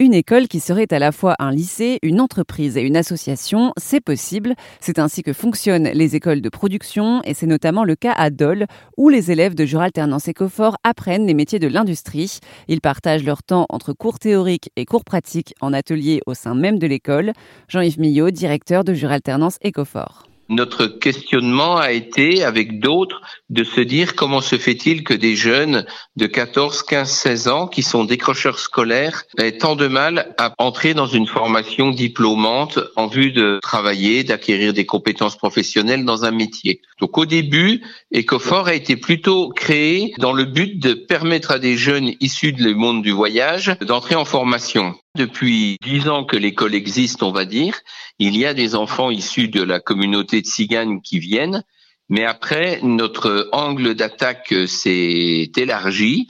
Une école qui serait à la fois un lycée, une entreprise et une association, c'est possible. C'est ainsi que fonctionnent les écoles de production et c'est notamment le cas à Dole, où les élèves de Jura Alternance Écofort apprennent les métiers de l'industrie. Ils partagent leur temps entre cours théoriques et cours pratiques en atelier au sein même de l'école. Jean-Yves Millot, directeur de Jura Alternance Écofort. Notre questionnement a été, avec d'autres, de se dire comment se fait-il que des jeunes de 14, 15, 16 ans qui sont décrocheurs scolaires aient tant de mal à entrer dans une formation diplômante en vue de travailler, d'acquérir des compétences professionnelles dans un métier. Donc au début, Ecofort a été plutôt créé dans le but de permettre à des jeunes issus du monde du voyage d'entrer en formation. Depuis dix ans que l'école existe, on va dire, il y a des enfants issus de la communauté de Tziganes qui viennent, mais après, notre angle d'attaque s'est élargi.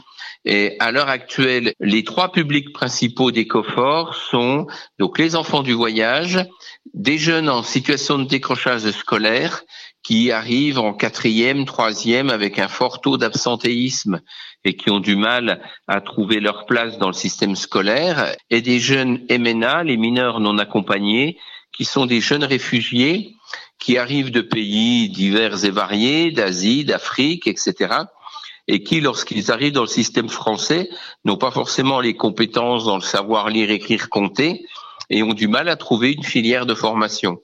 Et à l'heure actuelle, les trois publics principaux d'Ecofort sont donc les enfants du voyage, des jeunes en situation de décrochage scolaire qui arrivent en quatrième, troisième avec un fort taux d'absentéisme et qui ont du mal à trouver leur place dans le système scolaire, et des jeunes MNA, les mineurs non accompagnés, qui sont des jeunes réfugiés qui arrivent de pays divers et variés, d'Asie, d'Afrique, etc., et qui, lorsqu'ils arrivent dans le système français, n'ont pas forcément les compétences dans le savoir lire, écrire, compter, et ont du mal à trouver une filière de formation.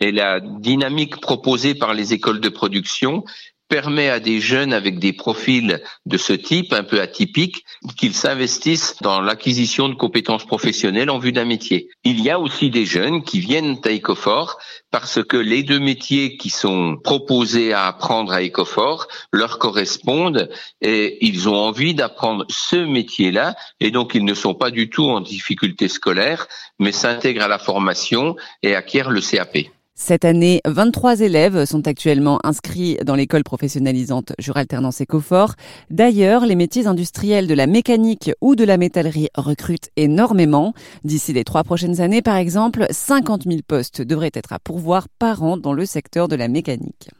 Et la dynamique proposée par les écoles de production permet à des jeunes avec des profils de ce type, un peu atypiques, qu'ils s'investissent dans l'acquisition de compétences professionnelles en vue d'un métier. Il y a aussi des jeunes qui viennent à Ecofort parce que les deux métiers qui sont proposés à apprendre à Ecofort leur correspondent et ils ont envie d'apprendre ce métier-là et donc ils ne sont pas du tout en difficulté scolaire mais s'intègrent à la formation et acquièrent le CAP. Cette année, 23 élèves sont actuellement inscrits dans l'école professionnalisante Jura Alternance Écofort. D'ailleurs, les métiers industriels de la mécanique ou de la métallerie recrutent énormément. D'ici les trois prochaines années, par exemple, 50 000 postes devraient être à pourvoir par an dans le secteur de la mécanique.